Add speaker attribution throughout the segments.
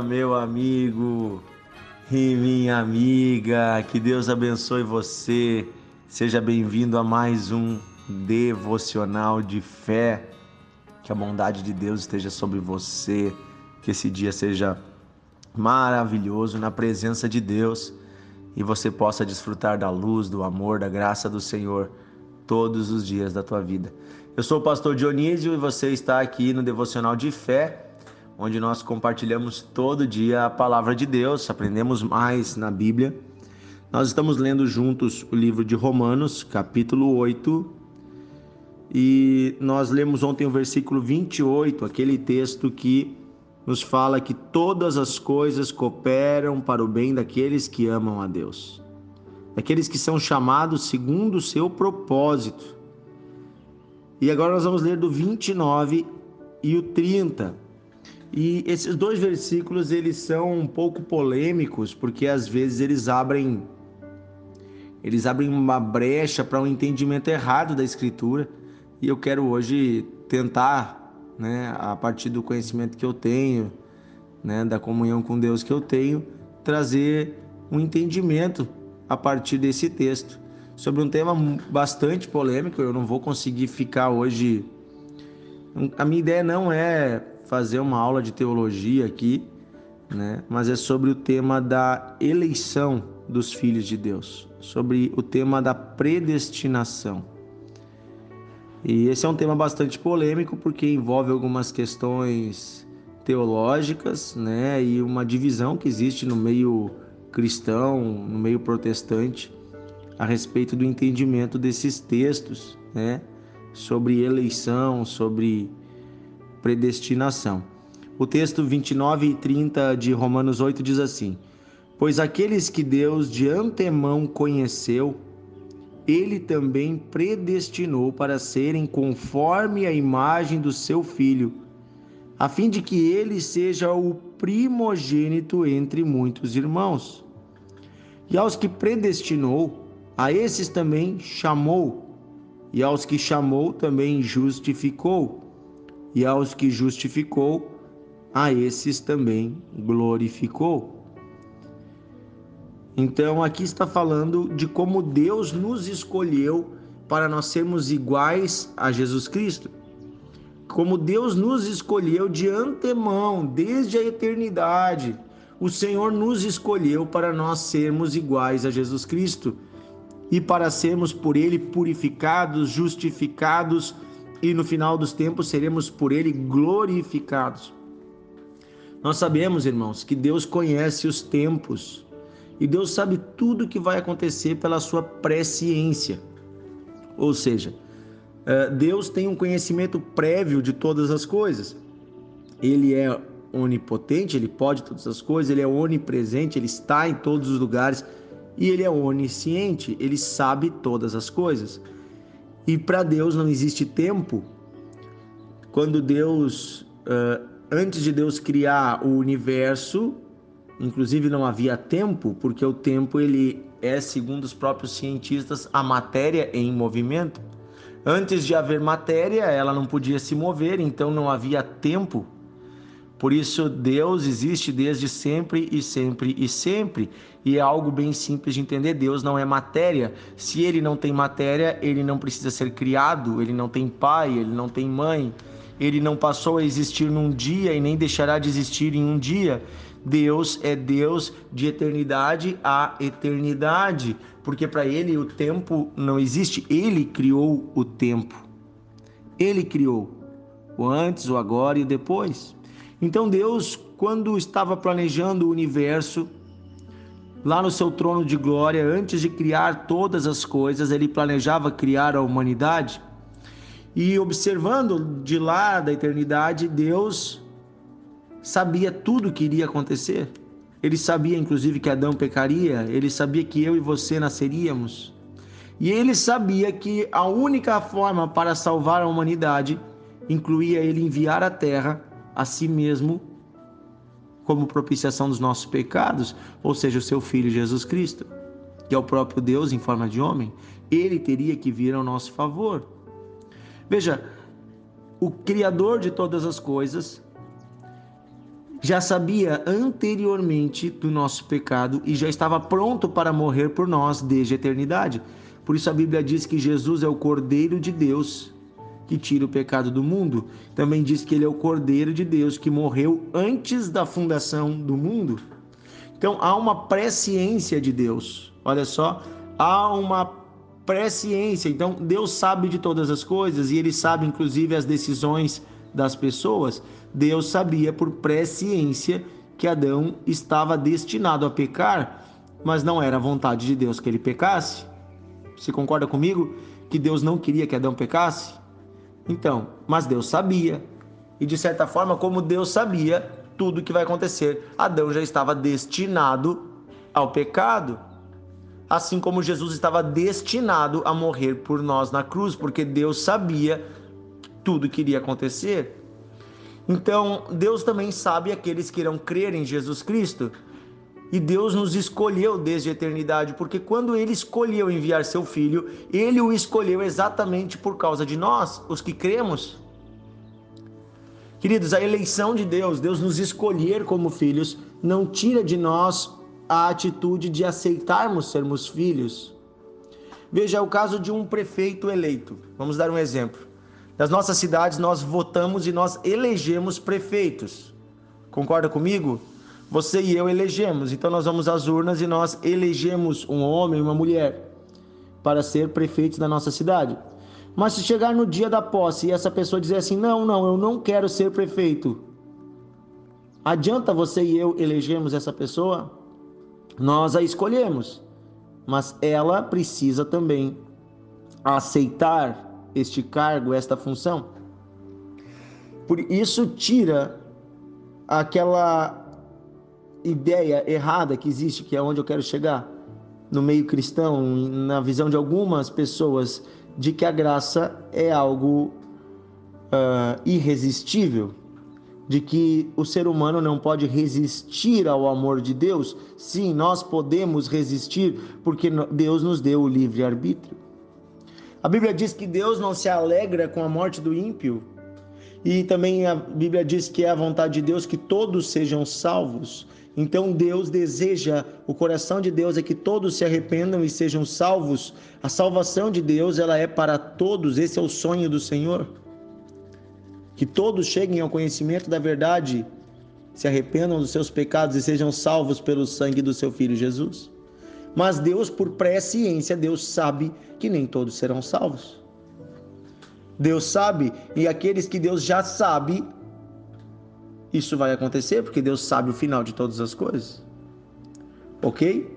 Speaker 1: meu amigo e minha amiga. Que Deus abençoe você. Seja bem-vindo a mais um devocional de fé. Que a bondade de Deus esteja sobre você. Que esse dia seja maravilhoso na presença de Deus e você possa desfrutar da luz, do amor, da graça do Senhor todos os dias da tua vida. Eu sou o pastor Dionísio e você está aqui no devocional de fé onde nós compartilhamos todo dia a palavra de Deus, aprendemos mais na Bíblia. Nós estamos lendo juntos o livro de Romanos, capítulo 8, e nós lemos ontem o versículo 28, aquele texto que nos fala que todas as coisas cooperam para o bem daqueles que amam a Deus, daqueles que são chamados segundo o seu propósito. E agora nós vamos ler do 29 e o 30. E esses dois versículos eles são um pouco polêmicos porque às vezes eles abrem eles abrem uma brecha para um entendimento errado da escritura e eu quero hoje tentar, né, a partir do conhecimento que eu tenho, né, da comunhão com Deus que eu tenho, trazer um entendimento a partir desse texto sobre um tema bastante polêmico. Eu não vou conseguir ficar hoje. A minha ideia não é fazer uma aula de teologia aqui, né? Mas é sobre o tema da eleição dos filhos de Deus, sobre o tema da predestinação. E esse é um tema bastante polêmico porque envolve algumas questões teológicas, né, e uma divisão que existe no meio cristão, no meio protestante, a respeito do entendimento desses textos, né, sobre eleição, sobre predestinação. O texto 29 e 30 de Romanos 8 diz assim: Pois aqueles que Deus de antemão conheceu, ele também predestinou para serem conforme a imagem do seu filho, a fim de que ele seja o primogênito entre muitos irmãos. E aos que predestinou, a esses também chamou, e aos que chamou também justificou e aos que justificou, a esses também glorificou. Então aqui está falando de como Deus nos escolheu para nós sermos iguais a Jesus Cristo. Como Deus nos escolheu de antemão, desde a eternidade. O Senhor nos escolheu para nós sermos iguais a Jesus Cristo e para sermos por ele purificados, justificados, e no final dos tempos seremos por ele glorificados. Nós sabemos, irmãos, que Deus conhece os tempos e Deus sabe tudo o que vai acontecer pela sua presciência. Ou seja, eh, Deus tem um conhecimento prévio de todas as coisas. Ele é onipotente, ele pode todas as coisas, ele é onipresente, ele está em todos os lugares e ele é onisciente, ele sabe todas as coisas. E para Deus não existe tempo. Quando Deus, antes de Deus criar o universo, inclusive não havia tempo, porque o tempo ele é, segundo os próprios cientistas, a matéria em movimento. Antes de haver matéria, ela não podia se mover, então não havia tempo por isso, Deus existe desde sempre e sempre e sempre. E é algo bem simples de entender: Deus não é matéria. Se ele não tem matéria, ele não precisa ser criado, ele não tem pai, ele não tem mãe. Ele não passou a existir num dia e nem deixará de existir em um dia. Deus é Deus de eternidade a eternidade, porque para ele o tempo não existe, ele criou o tempo. Ele criou o antes, o agora e o depois. Então Deus, quando estava planejando o universo, lá no seu trono de glória, antes de criar todas as coisas, ele planejava criar a humanidade. E observando de lá da eternidade, Deus sabia tudo o que iria acontecer. Ele sabia inclusive que Adão pecaria, ele sabia que eu e você nasceríamos. E ele sabia que a única forma para salvar a humanidade incluía ele enviar à terra a si mesmo como propiciação dos nossos pecados, ou seja, o seu filho Jesus Cristo, que é o próprio Deus em forma de homem, ele teria que vir ao nosso favor. Veja, o criador de todas as coisas já sabia anteriormente do nosso pecado e já estava pronto para morrer por nós desde a eternidade. Por isso a Bíblia diz que Jesus é o Cordeiro de Deus que tira o pecado do mundo. Também diz que ele é o Cordeiro de Deus que morreu antes da fundação do mundo. Então há uma presciência de Deus. Olha só, há uma presciência. Então Deus sabe de todas as coisas e ele sabe inclusive as decisões das pessoas. Deus sabia por presciência que Adão estava destinado a pecar, mas não era a vontade de Deus que ele pecasse. Você concorda comigo que Deus não queria que Adão pecasse? Então, mas Deus sabia. E de certa forma, como Deus sabia tudo o que vai acontecer, Adão já estava destinado ao pecado. Assim como Jesus estava destinado a morrer por nós na cruz, porque Deus sabia tudo que iria acontecer. Então, Deus também sabe aqueles que irão crer em Jesus Cristo. E Deus nos escolheu desde a eternidade, porque quando ele escolheu enviar seu filho, ele o escolheu exatamente por causa de nós, os que cremos. Queridos, a eleição de Deus, Deus nos escolher como filhos, não tira de nós a atitude de aceitarmos sermos filhos. Veja o caso de um prefeito eleito. Vamos dar um exemplo. Nas nossas cidades, nós votamos e nós elegemos prefeitos. Concorda comigo? Você e eu elegemos. Então, nós vamos às urnas e nós elegemos um homem e uma mulher para ser prefeitos da nossa cidade. Mas se chegar no dia da posse e essa pessoa dizer assim: não, não, eu não quero ser prefeito, adianta você e eu elegermos essa pessoa? Nós a escolhemos, mas ela precisa também aceitar este cargo, esta função. Por isso tira aquela ideia errada que existe, que é onde eu quero chegar, no meio cristão, na visão de algumas pessoas, de que a graça é algo uh, irresistível, de que o ser humano não pode resistir ao amor de Deus. Sim, nós podemos resistir porque Deus nos deu o livre arbítrio. A Bíblia diz que Deus não se alegra com a morte do ímpio. E também a Bíblia diz que é a vontade de Deus que todos sejam salvos. Então Deus deseja, o coração de Deus é que todos se arrependam e sejam salvos. A salvação de Deus, ela é para todos, esse é o sonho do Senhor. Que todos cheguem ao conhecimento da verdade, se arrependam dos seus pecados e sejam salvos pelo sangue do seu filho Jesus. Mas Deus, por presciência, Deus sabe que nem todos serão salvos. Deus sabe, e aqueles que Deus já sabe, isso vai acontecer, porque Deus sabe o final de todas as coisas. Ok?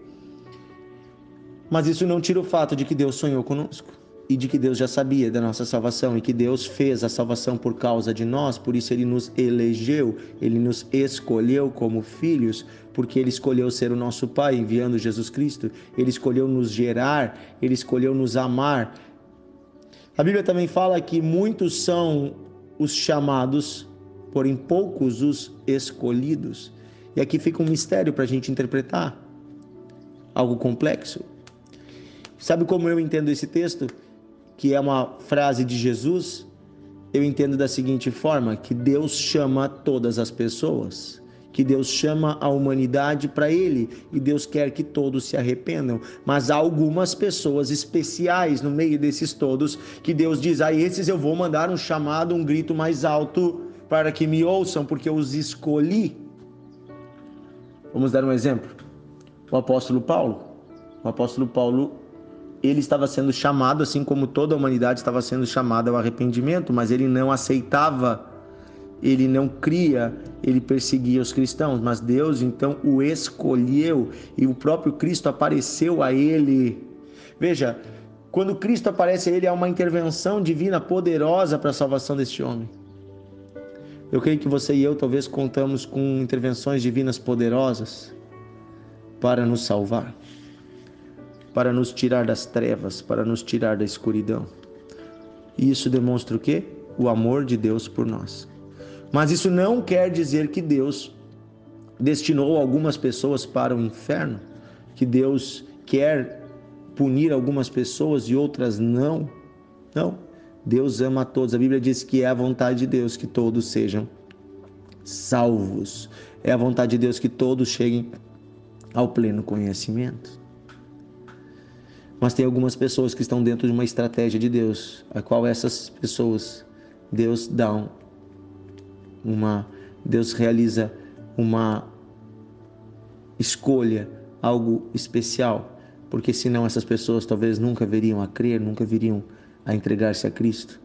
Speaker 1: Mas isso não tira o fato de que Deus sonhou conosco e de que Deus já sabia da nossa salvação e que Deus fez a salvação por causa de nós, por isso ele nos elegeu, ele nos escolheu como filhos, porque ele escolheu ser o nosso pai enviando Jesus Cristo, ele escolheu nos gerar, ele escolheu nos amar. A Bíblia também fala que muitos são os chamados, porém poucos os escolhidos. E aqui fica um mistério para a gente interpretar, algo complexo. Sabe como eu entendo esse texto? que é uma frase de Jesus, eu entendo da seguinte forma: que Deus chama todas as pessoas, que Deus chama a humanidade para Ele e Deus quer que todos se arrependam. Mas há algumas pessoas especiais no meio desses todos que Deus diz: a esses eu vou mandar um chamado, um grito mais alto para que me ouçam, porque eu os escolhi. Vamos dar um exemplo. O apóstolo Paulo. O apóstolo Paulo ele estava sendo chamado, assim como toda a humanidade estava sendo chamada ao arrependimento, mas ele não aceitava, ele não cria, ele perseguia os cristãos. Mas Deus então o escolheu e o próprio Cristo apareceu a ele. Veja, quando Cristo aparece a ele, há uma intervenção divina poderosa para a salvação deste homem. Eu creio que você e eu talvez contamos com intervenções divinas poderosas para nos salvar para nos tirar das trevas, para nos tirar da escuridão. E isso demonstra o quê? O amor de Deus por nós. Mas isso não quer dizer que Deus destinou algumas pessoas para o inferno, que Deus quer punir algumas pessoas e outras não. Não. Deus ama a todos. A Bíblia diz que é a vontade de Deus que todos sejam salvos. É a vontade de Deus que todos cheguem ao pleno conhecimento. Mas tem algumas pessoas que estão dentro de uma estratégia de Deus, a qual essas pessoas Deus dá uma Deus realiza uma escolha, algo especial, porque senão essas pessoas talvez nunca viriam a crer, nunca viriam a entregar-se a Cristo.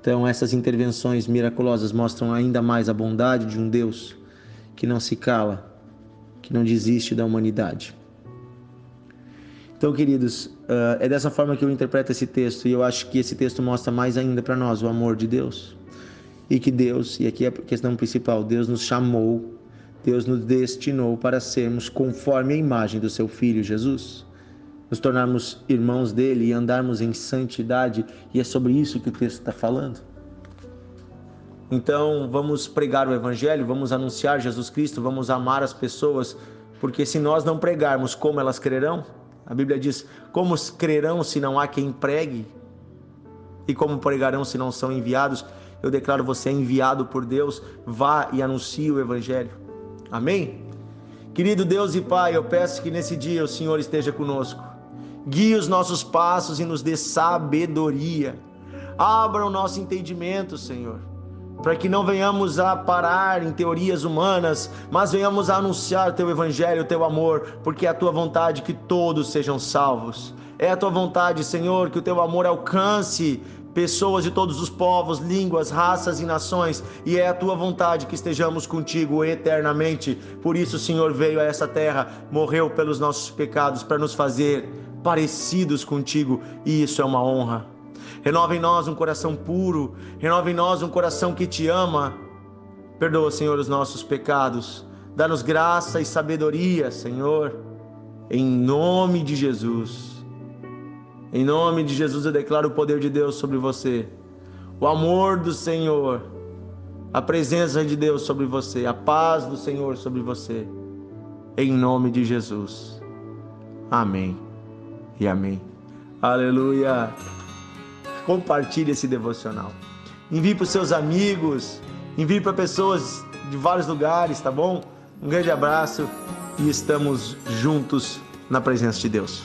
Speaker 1: Então, essas intervenções miraculosas mostram ainda mais a bondade de um Deus que não se cala, que não desiste da humanidade. Então, queridos, eh, é dessa forma que eu interpreto esse texto e eu acho que esse texto mostra mais ainda para nós o amor de Deus. E que Deus, e aqui é a questão principal, Deus nos chamou, Deus nos destinou para sermos conforme a imagem do seu Filho Jesus nos tornarmos irmãos dele e andarmos em santidade, e é sobre isso que o texto está falando. Então, vamos pregar o Evangelho, vamos anunciar Jesus Cristo, vamos amar as pessoas, porque se nós não pregarmos, como elas crerão? A Bíblia diz: Como crerão se não há quem pregue? E como pregarão se não são enviados? Eu declaro você é enviado por Deus, vá e anuncie o Evangelho. Amém? Querido Deus e Pai, eu peço que nesse dia o Senhor esteja conosco. Guie os nossos passos e nos dê sabedoria. Abra o nosso entendimento, Senhor, para que não venhamos a parar em teorias humanas, mas venhamos a anunciar teu evangelho, teu amor, porque é a tua vontade que todos sejam salvos. É a tua vontade, Senhor, que o teu amor alcance pessoas de todos os povos, línguas, raças e nações, e é a tua vontade que estejamos contigo eternamente. Por isso, o Senhor veio a essa terra, morreu pelos nossos pecados para nos fazer parecidos contigo, e isso é uma honra. Renova em nós um coração puro, renova em nós um coração que te ama. Perdoa, Senhor, os nossos pecados. Dá-nos graça e sabedoria, Senhor, em nome de Jesus. Em nome de Jesus eu declaro o poder de Deus sobre você, o amor do Senhor, a presença de Deus sobre você, a paz do Senhor sobre você. Em nome de Jesus. Amém e amém. Aleluia. Compartilhe esse devocional. Envie para os seus amigos, envie para pessoas de vários lugares, tá bom? Um grande abraço e estamos juntos na presença de Deus.